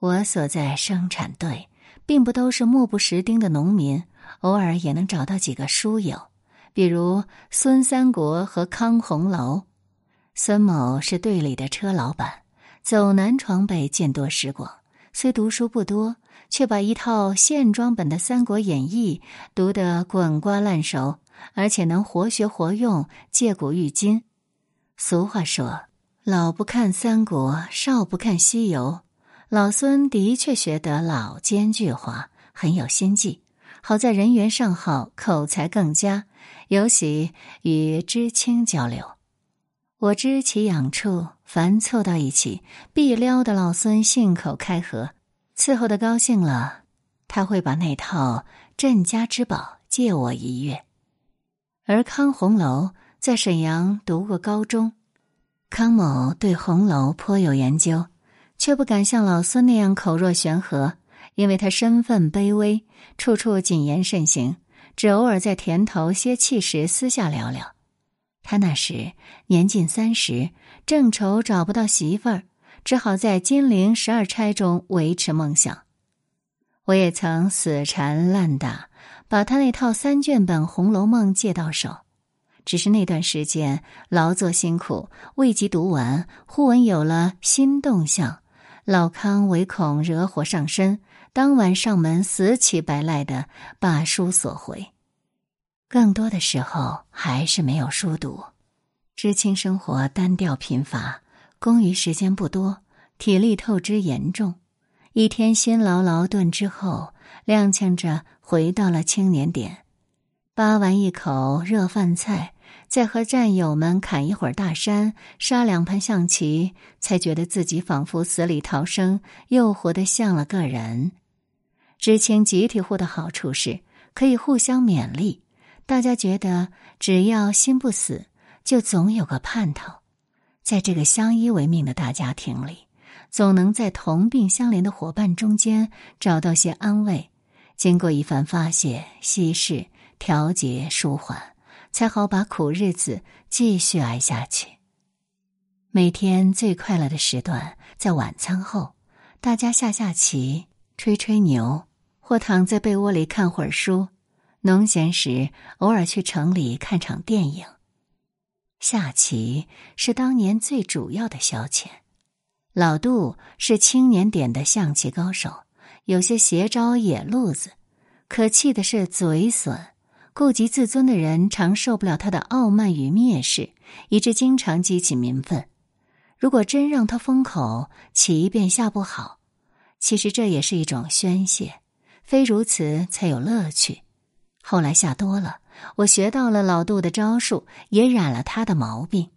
我所在生产队，并不都是目不识丁的农民，偶尔也能找到几个书友，比如孙三国和康红楼。孙某是队里的车老板，走南闯北，见多识广，虽读书不多。却把一套线装本的《三国演义》读得滚瓜烂熟，而且能活学活用，借古喻今。俗话说：“老不看三国，少不看西游。”老孙的确学得老奸巨猾，很有心计。好在人缘尚好，口才更佳，尤喜与知青交流。我知其养处，凡凑到一起，必撩得老孙信口开河。伺候的高兴了，他会把那套镇家之宝借我一阅。而康红楼在沈阳读过高中，康某对红楼颇有研究，却不敢像老孙那样口若悬河，因为他身份卑微，处处谨言慎行，只偶尔在田头歇气时私下聊聊。他那时年近三十，正愁找不到媳妇儿。只好在金陵十二钗中维持梦想。我也曾死缠烂打，把他那套三卷本《红楼梦》借到手。只是那段时间劳作辛苦，未及读完，忽闻有了新动向，老康唯恐惹火上身，当晚上门死乞白赖的把书索回。更多的时候还是没有书读，知青生活单调贫乏。工余时间不多，体力透支严重，一天辛劳劳顿之后，踉跄着回到了青年点，扒完一口热饭菜，再和战友们砍一会儿大山，杀两盘象棋，才觉得自己仿佛死里逃生，又活得像了个人。知青集体户的好处是可以互相勉励，大家觉得只要心不死，就总有个盼头。在这个相依为命的大家庭里，总能在同病相怜的伙伴中间找到些安慰。经过一番发泄、稀释、调节、舒缓，才好把苦日子继续挨下去。每天最快乐的时段在晚餐后，大家下下棋、吹吹牛，或躺在被窝里看会儿书。农闲时，偶尔去城里看场电影。下棋是当年最主要的消遣。老杜是青年点的象棋高手，有些邪招野路子。可气的是嘴损，顾及自尊的人常受不了他的傲慢与蔑视，以致经常激起民愤。如果真让他封口，棋便下不好。其实这也是一种宣泄，非如此才有乐趣。后来下多了。我学到了老杜的招数，也染了他的毛病。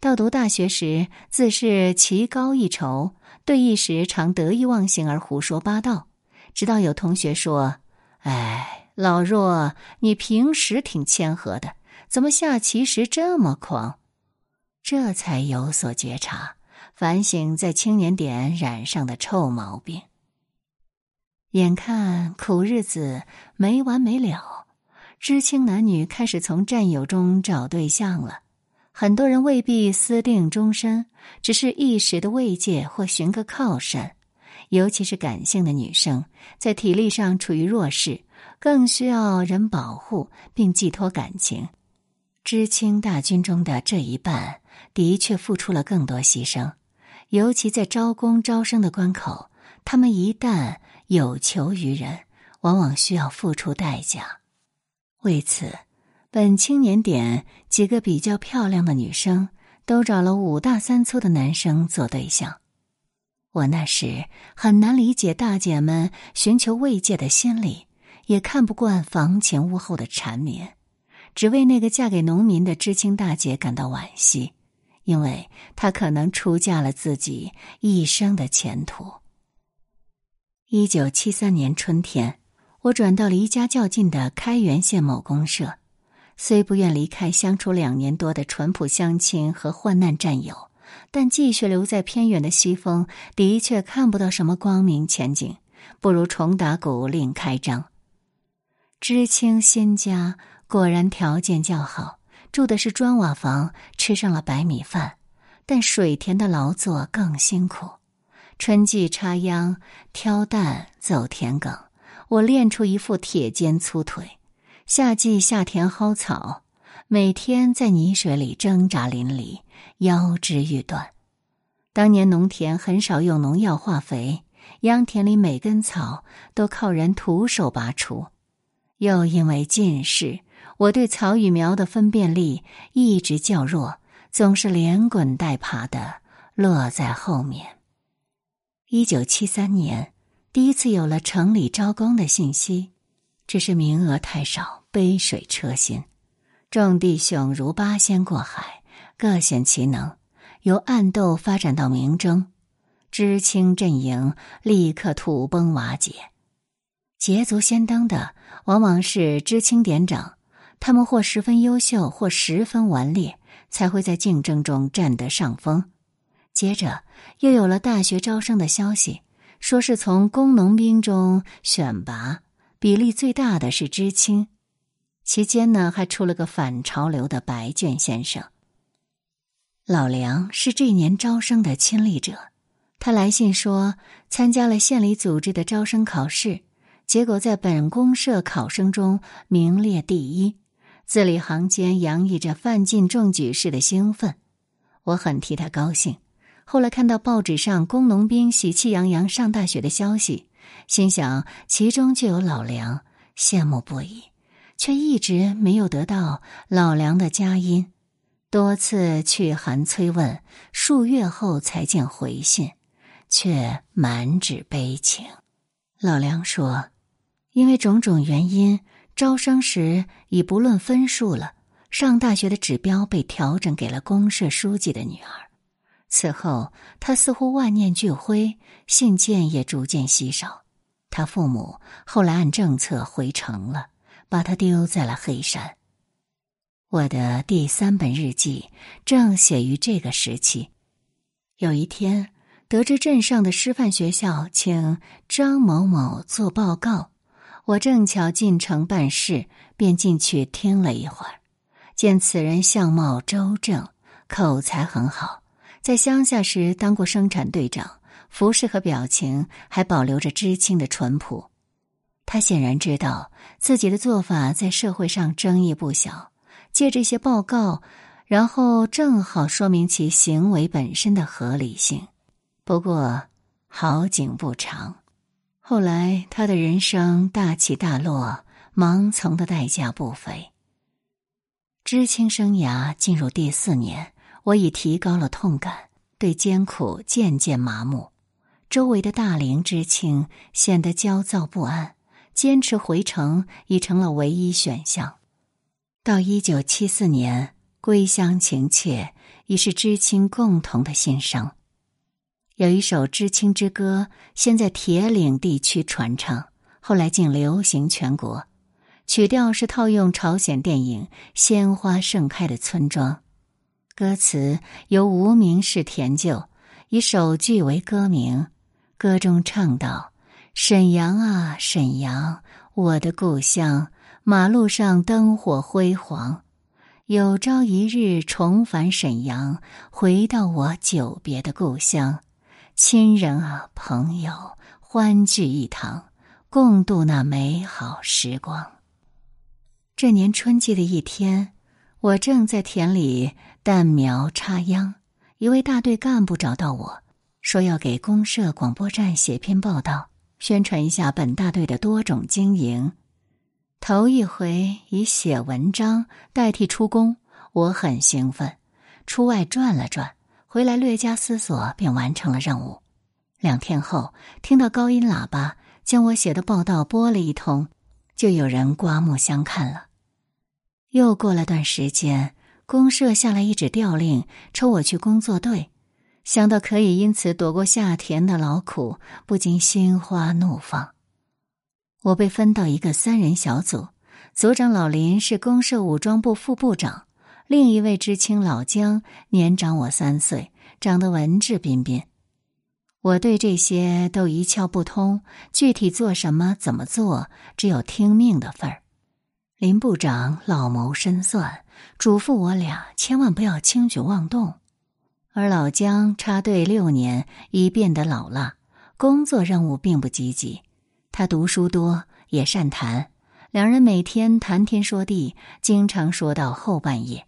到读大学时，自是棋高一筹，对弈时常得意忘形而胡说八道。直到有同学说：“哎，老若，你平时挺谦和的，怎么下棋时这么狂？”这才有所觉察，反省在青年点染上的臭毛病。眼看苦日子没完没了。知青男女开始从战友中找对象了，很多人未必私定终身，只是一时的慰藉或寻个靠山。尤其是感性的女生，在体力上处于弱势，更需要人保护并寄托感情。知青大军中的这一半，的确付出了更多牺牲，尤其在招工招生的关口，他们一旦有求于人，往往需要付出代价。为此，本青年点几个比较漂亮的女生都找了五大三粗的男生做对象。我那时很难理解大姐们寻求慰藉的心理，也看不惯房前屋后的缠绵，只为那个嫁给农民的知青大姐感到惋惜，因为她可能出嫁了自己一生的前途。一九七三年春天。我转到离家较近的开原县某公社，虽不愿离开相处两年多的淳朴乡亲和患难战友，但继续留在偏远的西风，的确看不到什么光明前景，不如重打鼓另开张。知青新家果然条件较好，住的是砖瓦房，吃上了白米饭，但水田的劳作更辛苦。春季插秧、挑担、走田埂，我练出一副铁肩粗腿；夏季下田薅草，每天在泥水里挣扎淋漓，腰肢欲断。当年农田很少用农药化肥，秧田里每根草都靠人徒手拔除。又因为近视，我对草与苗的分辨力一直较弱，总是连滚带爬的落在后面。一九七三年，第一次有了城里招工的信息，只是名额太少，杯水车薪。众弟兄如八仙过海，各显其能，由暗斗发展到明争，知青阵营立刻土崩瓦解。捷足先登的往往是知青点长，他们或十分优秀，或十分顽劣，才会在竞争中占得上风。接着，又有了大学招生的消息，说是从工农兵中选拔，比例最大的是知青。期间呢，还出了个反潮流的白卷先生。老梁是这年招生的亲历者，他来信说参加了县里组织的招生考试，结果在本公社考生中名列第一，字里行间洋溢着范进中举式的兴奋，我很替他高兴。后来看到报纸上工农兵喜气洋洋上大学的消息，心想其中就有老梁，羡慕不已，却一直没有得到老梁的佳音。多次去函催问，数月后才见回信，却满纸悲情。老梁说：“因为种种原因，招生时已不论分数了，上大学的指标被调整给了公社书记的女儿。”此后，他似乎万念俱灰，信件也逐渐稀少。他父母后来按政策回城了，把他丢在了黑山。我的第三本日记正写于这个时期。有一天，得知镇上的师范学校请张某某做报告，我正巧进城办事，便进去听了一会儿。见此人相貌周正，口才很好。在乡下时当过生产队长，服饰和表情还保留着知青的淳朴。他显然知道自己的做法在社会上争议不小，借这些报告，然后正好说明其行为本身的合理性。不过好景不长，后来他的人生大起大落，盲从的代价不菲。知青生涯进入第四年。我已提高了痛感，对艰苦渐渐麻木。周围的大龄知青显得焦躁不安，坚持回城已成了唯一选项。到一九七四年，归乡情切已是知青共同的心声。有一首知青之歌，先在铁岭地区传唱，后来竟流行全国。曲调是套用朝鲜电影《鲜花盛开的村庄》。歌词由无名氏填就，以首句为歌名。歌中唱道：“沈阳啊，沈阳，我的故乡，马路上灯火辉煌。有朝一日重返沈阳，回到我久别的故乡，亲人啊，朋友，欢聚一堂，共度那美好时光。”这年春季的一天。我正在田里弹苗插秧，一位大队干部找到我说要给公社广播站写篇报道，宣传一下本大队的多种经营。头一回以写文章代替出工，我很兴奋。出外转了转，回来略加思索，便完成了任务。两天后，听到高音喇叭将我写的报道播了一通，就有人刮目相看了。又过了段时间，公社下来一纸调令，抽我去工作队。想到可以因此躲过下田的劳苦，不禁心花怒放。我被分到一个三人小组，组长老林是公社武装部副部长，另一位知青老姜年长我三岁，长得文质彬彬。我对这些都一窍不通，具体做什么、怎么做，只有听命的份儿。林部长老谋深算，嘱咐我俩千万不要轻举妄动。而老姜插队六年，已变得老辣，工作任务并不积极。他读书多，也善谈，两人每天谈天说地，经常说到后半夜。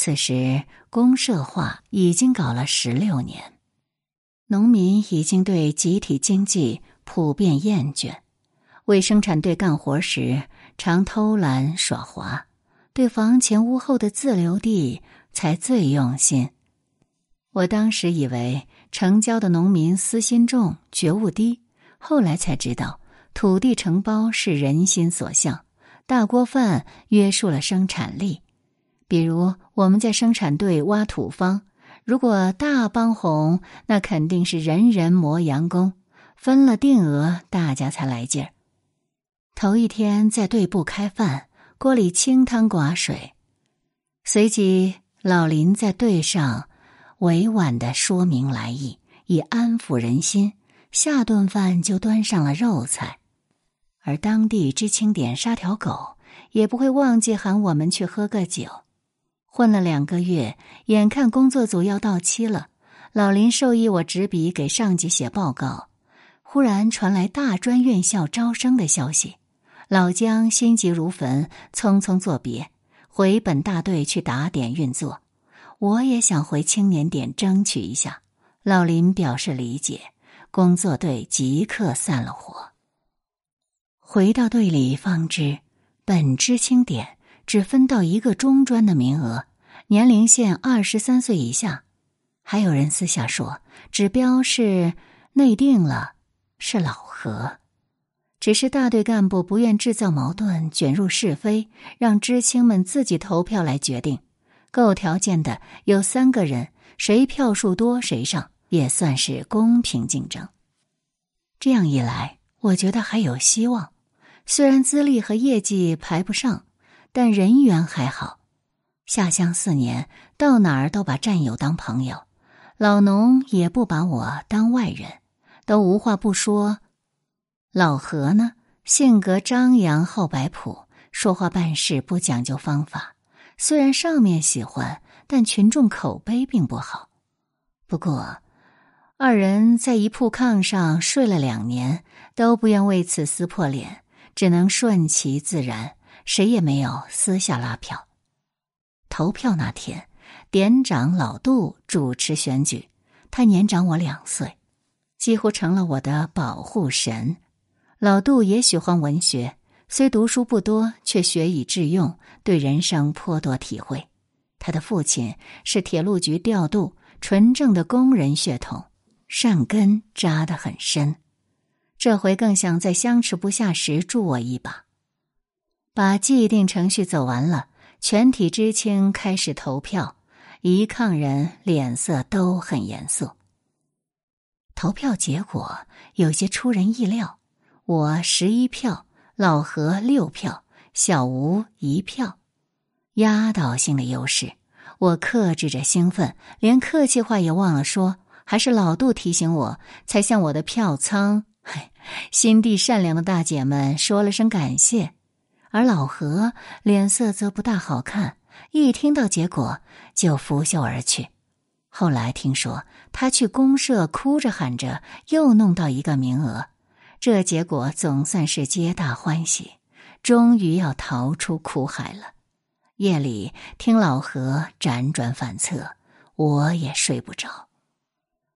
此时公社化已经搞了十六年，农民已经对集体经济普遍厌倦，为生产队干活时常偷懒耍滑，对房前屋后的自留地才最用心。我当时以为城郊的农民私心重、觉悟低，后来才知道土地承包是人心所向，大锅饭约束了生产力。比如我们在生产队挖土方，如果大帮红，那肯定是人人磨洋工，分了定额，大家才来劲儿。头一天在队部开饭，锅里清汤寡水，随即老林在队上委婉的说明来意，以安抚人心。下顿饭就端上了肉菜，而当地知青点杀条狗，也不会忘记喊我们去喝个酒。混了两个月，眼看工作组要到期了，老林授意我执笔给上级写报告。忽然传来大专院校招生的消息，老姜心急如焚，匆匆作别，回本大队去打点运作。我也想回青年点争取一下，老林表示理解，工作队即刻散了伙。回到队里方知，本知青点只分到一个中专的名额。年龄限二十三岁以下，还有人私下说指标是内定了，是老何。只是大队干部不愿制造矛盾、卷入是非，让知青们自己投票来决定。够条件的有三个人，谁票数多谁上，也算是公平竞争。这样一来，我觉得还有希望。虽然资历和业绩排不上，但人缘还好。下乡四年，到哪儿都把战友当朋友，老农也不把我当外人，都无话不说。老何呢，性格张扬，好摆谱，说话办事不讲究方法。虽然上面喜欢，但群众口碑并不好。不过，二人在一铺炕上睡了两年，都不愿为此撕破脸，只能顺其自然，谁也没有私下拉票。投票那天，典长老杜主持选举，他年长我两岁，几乎成了我的保护神。老杜也喜欢文学，虽读书不多，却学以致用，对人生颇多体会。他的父亲是铁路局调度，纯正的工人血统，善根扎得很深。这回更想在相持不下时助我一把，把既定程序走完了。全体知青开始投票，一炕人脸色都很严肃。投票结果有些出人意料，我十一票，老何六票，小吴一票，压倒性的优势。我克制着兴奋，连客气话也忘了说，还是老杜提醒我，才向我的票仓，心地善良的大姐们说了声感谢。而老何脸色则不大好看，一听到结果就拂袖而去。后来听说他去公社哭着喊着又弄到一个名额，这结果总算是皆大欢喜，终于要逃出苦海了。夜里听老何辗转反侧，我也睡不着。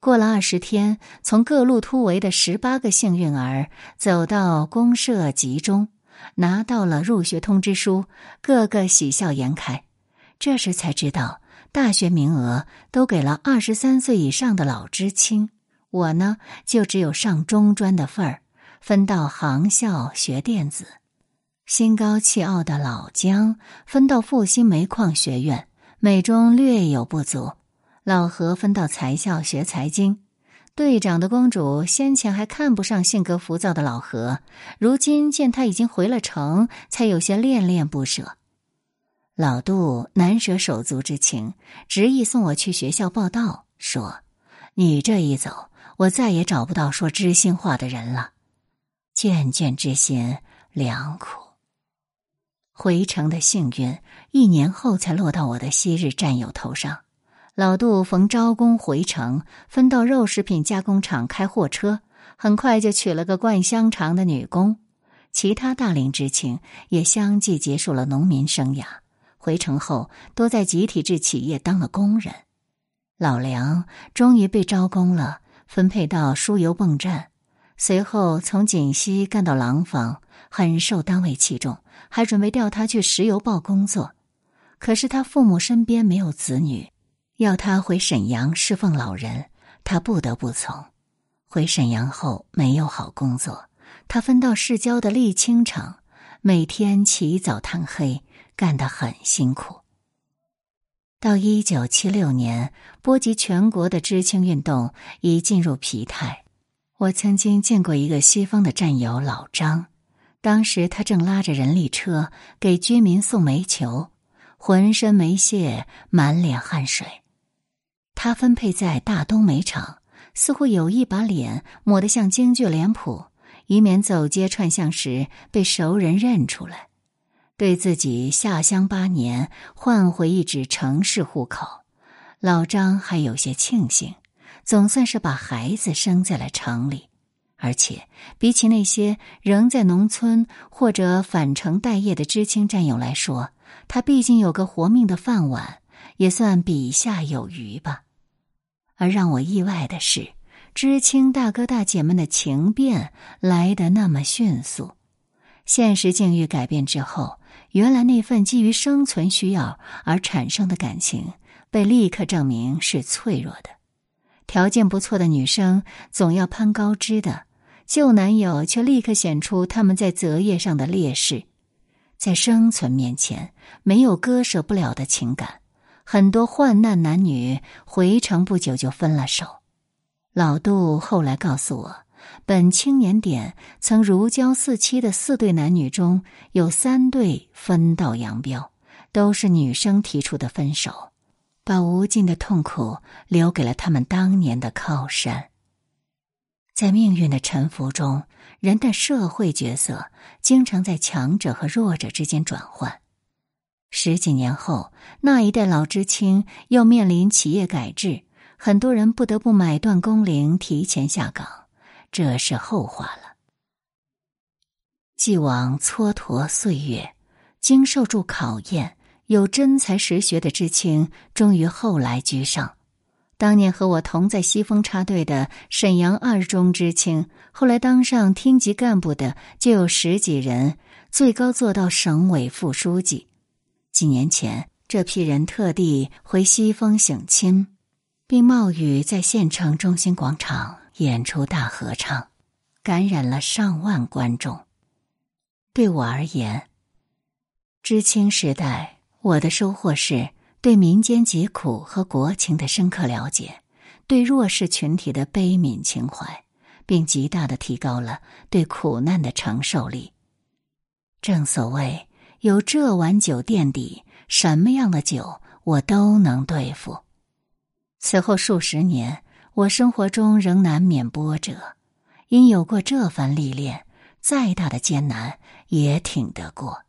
过了二十天，从各路突围的十八个幸运儿走到公社集中。拿到了入学通知书，个个喜笑颜开。这时才知道，大学名额都给了二十三岁以上的老知青，我呢就只有上中专的份儿，分到航校学电子。心高气傲的老姜分到复兴煤矿学院，美中略有不足。老何分到财校学财经。队长的公主先前还看不上性格浮躁的老何，如今见他已经回了城，才有些恋恋不舍。老杜难舍手足之情，执意送我去学校报道，说：“你这一走，我再也找不到说知心话的人了。”眷眷之心良苦。回城的幸运，一年后才落到我的昔日战友头上。老杜逢招工回城，分到肉食品加工厂开货车，很快就娶了个灌香肠的女工。其他大龄知青也相继结束了农民生涯，回城后都在集体制企业当了工人。老梁终于被招工了，分配到输油泵站，随后从锦溪干到廊坊，很受单位器重，还准备调他去石油报工作。可是他父母身边没有子女。要他回沈阳侍奉老人，他不得不从。回沈阳后没有好工作，他分到市郊的沥青厂，每天起早贪黑，干得很辛苦。到一九七六年，波及全国的知青运动已进入疲态。我曾经见过一个西方的战友老张，当时他正拉着人力车给居民送煤球，浑身没屑，满脸汗水。他分配在大东煤厂，似乎有意把脸抹得像京剧脸谱，以免走街串巷时被熟人认出来。对自己下乡八年换回一纸城市户口，老张还有些庆幸，总算是把孩子生在了城里。而且，比起那些仍在农村或者返城待业的知青战友来说，他毕竟有个活命的饭碗，也算比下有余吧。而让我意外的是，知青大哥大姐们的情变来得那么迅速。现实境遇改变之后，原来那份基于生存需要而产生的感情，被立刻证明是脆弱的。条件不错的女生总要攀高枝的，旧男友却立刻显出他们在择业上的劣势。在生存面前，没有割舍不了的情感。很多患难男女回城不久就分了手。老杜后来告诉我，本青年点曾如胶似漆的四对男女中有三对分道扬镳，都是女生提出的分手，把无尽的痛苦留给了他们当年的靠山。在命运的沉浮中，人的社会角色经常在强者和弱者之间转换。十几年后，那一代老知青又面临企业改制，很多人不得不买断工龄，提前下岗，这是后话了。既往蹉跎岁月，经受住考验，有真才实学的知青终于后来居上。当年和我同在西风插队的沈阳二中知青，后来当上厅级干部的就有十几人，最高做到省委副书记。几年前，这批人特地回西丰省亲，并冒雨在县城中心广场演出大合唱，感染了上万观众。对我而言，知青时代，我的收获是对民间疾苦和国情的深刻了解，对弱势群体的悲悯情怀，并极大的提高了对苦难的承受力。正所谓。有这碗酒垫底，什么样的酒我都能对付。此后数十年，我生活中仍难免波折，因有过这番历练，再大的艰难也挺得过。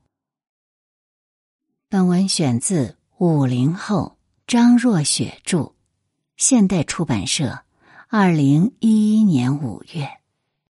本文选自五零后张若雪著，现代出版社，二零一一年五月。